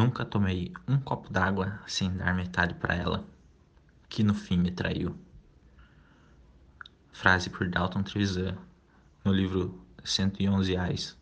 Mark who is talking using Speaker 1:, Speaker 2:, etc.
Speaker 1: Nunca tomei um copo d'água sem dar metade para ela, que no fim me traiu. Frase por Dalton Trevisan, no livro 111 Ais.